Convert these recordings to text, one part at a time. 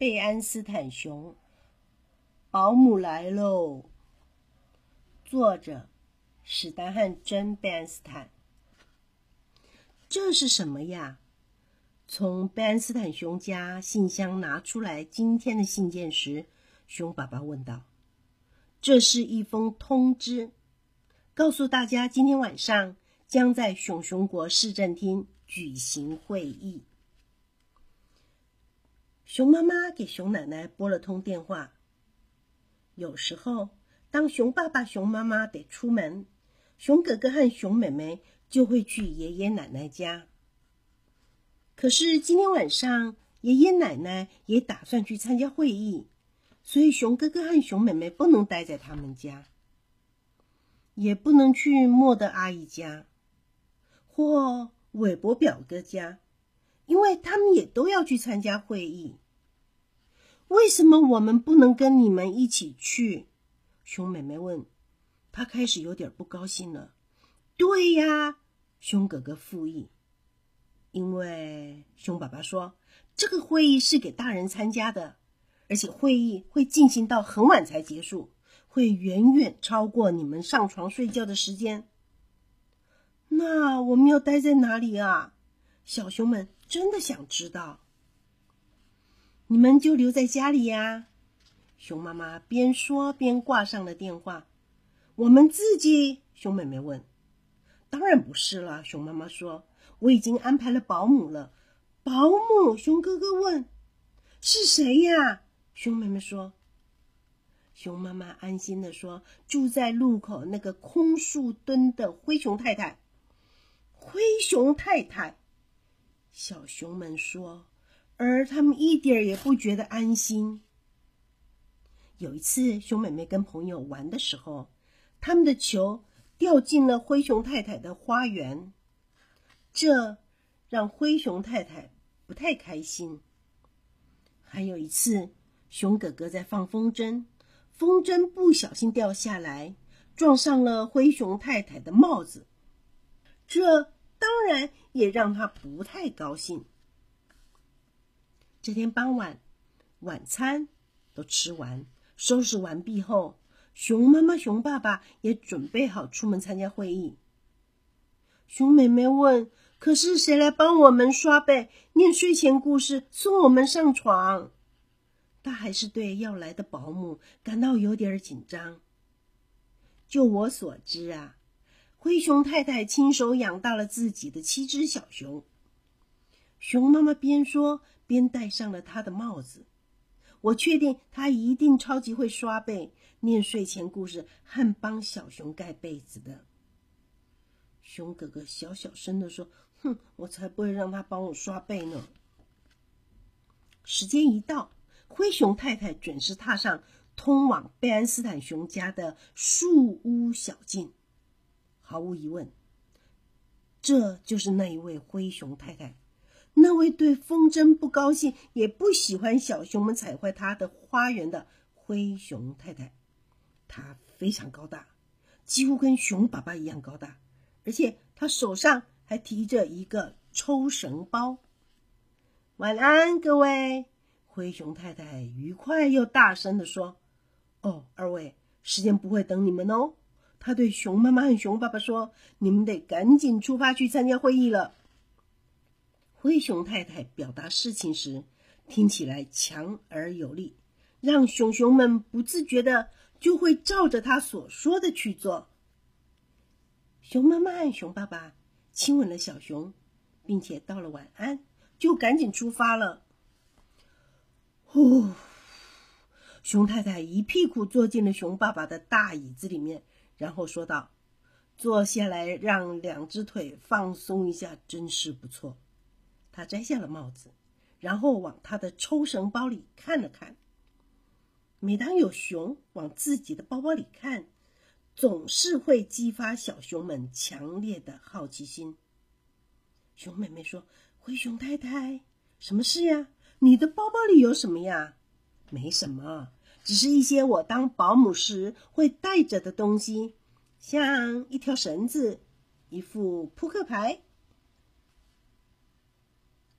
贝安斯坦熊，保姆来喽。作者：史丹汉珍·贝安斯坦。这是什么呀？从贝安斯坦熊家信箱拿出来今天的信件时，熊爸爸问道：“这是一封通知，告诉大家今天晚上将在熊熊国市政厅举行会议。”熊妈妈给熊奶奶拨了通电话。有时候，当熊爸爸、熊妈妈得出门，熊哥哥和熊妹妹就会去爷爷奶奶家。可是今天晚上，爷爷奶奶也打算去参加会议，所以熊哥哥和熊妹妹不能待在他们家，也不能去莫德阿姨家或韦伯表哥家，因为他们也都要去参加会议。为什么我们不能跟你们一起去？熊妹妹问。她开始有点不高兴了。对呀，熊哥哥附议。因为熊爸爸说，这个会议是给大人参加的，而且会议会进行到很晚才结束，会远远超过你们上床睡觉的时间。那我们要待在哪里啊？小熊们真的想知道。你们就留在家里呀，熊妈妈边说边挂上了电话。我们自己，熊妹妹问。当然不是了，熊妈妈说。我已经安排了保姆了。保姆，熊哥哥问。是谁呀？熊妹妹说。熊妈妈安心的说：“住在路口那个空树墩的灰熊太太。”灰熊太太，小熊们说。而他们一点儿也不觉得安心。有一次，熊妹妹跟朋友玩的时候，他们的球掉进了灰熊太太的花园，这让灰熊太太不太开心。还有一次，熊哥哥在放风筝，风筝不小心掉下来，撞上了灰熊太太的帽子，这当然也让他不太高兴。这天傍晚，晚餐都吃完，收拾完毕后，熊妈妈、熊爸爸也准备好出门参加会议。熊妹妹问：“可是谁来帮我们刷背、念睡前故事、送我们上床？”她还是对要来的保姆感到有点紧张。就我所知啊，灰熊太太亲手养大了自己的七只小熊。熊妈妈边说。边戴上了她的帽子，我确定她一定超级会刷背、念睡前故事和帮小熊盖被子的。熊哥哥小小声的说：“哼，我才不会让他帮我刷背呢。”时间一到，灰熊太太准时踏上通往贝安斯坦熊家的树屋小径。毫无疑问，这就是那一位灰熊太太。那位对风筝不高兴，也不喜欢小熊们踩坏他的花园的灰熊太太，她非常高大，几乎跟熊爸爸一样高大，而且她手上还提着一个抽绳包。晚安，各位！灰熊太太愉快又大声地说：“哦，二位，时间不会等你们哦。”他对熊妈妈和熊爸爸说：“你们得赶紧出发去参加会议了。”灰熊太太表达事情时，听起来强而有力，让熊熊们不自觉的就会照着他所说的去做。熊妈妈和熊爸爸亲吻了小熊，并且道了晚安，就赶紧出发了。呼，熊太太一屁股坐进了熊爸爸的大椅子里面，然后说道：“坐下来，让两只腿放松一下，真是不错。”他摘下了帽子，然后往他的抽绳包里看了看。每当有熊往自己的包包里看，总是会激发小熊们强烈的好奇心。熊妹妹说：“灰熊太太，什么事呀？你的包包里有什么呀？”“没什么，只是一些我当保姆时会带着的东西，像一条绳子，一副扑克牌。”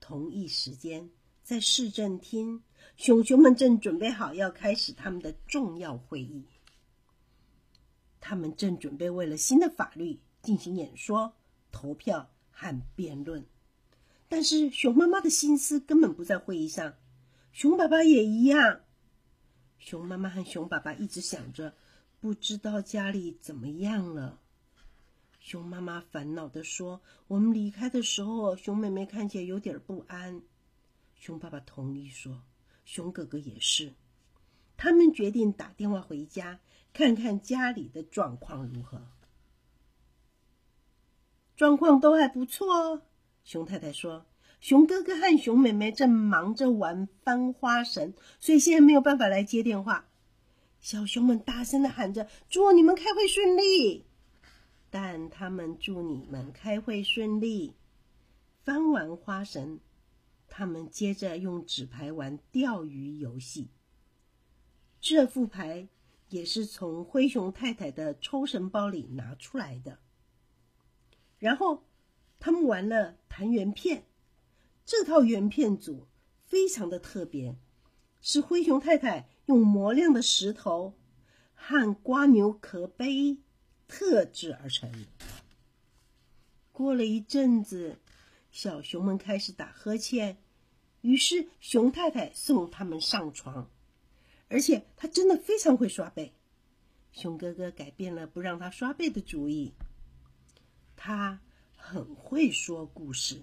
同一时间，在市政厅，熊熊们正准备好要开始他们的重要会议。他们正准备为了新的法律进行演说、投票和辩论。但是熊妈妈的心思根本不在会议上，熊爸爸也一样。熊妈妈和熊爸爸一直想着，不知道家里怎么样了。熊妈妈烦恼地说：“我们离开的时候，熊妹妹看起来有点不安。”熊爸爸同意说：“熊哥哥也是。”他们决定打电话回家，看看家里的状况如何。状况都还不错哦。熊太太说：“熊哥哥和熊妹妹正忙着玩翻花绳，所以现在没有办法来接电话。”小熊们大声的喊着：“祝你们开会顺利！”但他们祝你们开会顺利。翻完花绳，他们接着用纸牌玩钓鱼游戏。这副牌也是从灰熊太太的抽绳包里拿出来的。然后。他们玩了弹圆片，这套圆片组非常的特别，是灰熊太太用磨亮的石头和瓜牛壳杯特制而成。过了一阵子，小熊们开始打呵欠，于是熊太太送他们上床，而且他真的非常会刷背。熊哥哥改变了不让他刷背的主意，他。很会说故事，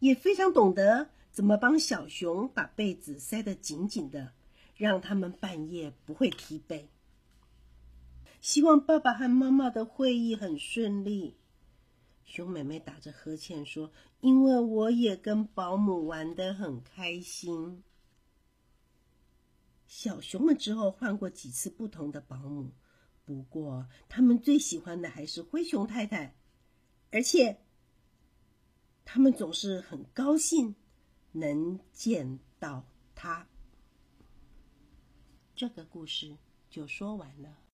也非常懂得怎么帮小熊把被子塞得紧紧的，让他们半夜不会踢被。希望爸爸和妈妈的会议很顺利。熊妹妹打着呵欠说：“因为我也跟保姆玩得很开心。”小熊们之后换过几次不同的保姆，不过他们最喜欢的还是灰熊太太。而且，他们总是很高兴能见到他。这个故事就说完了。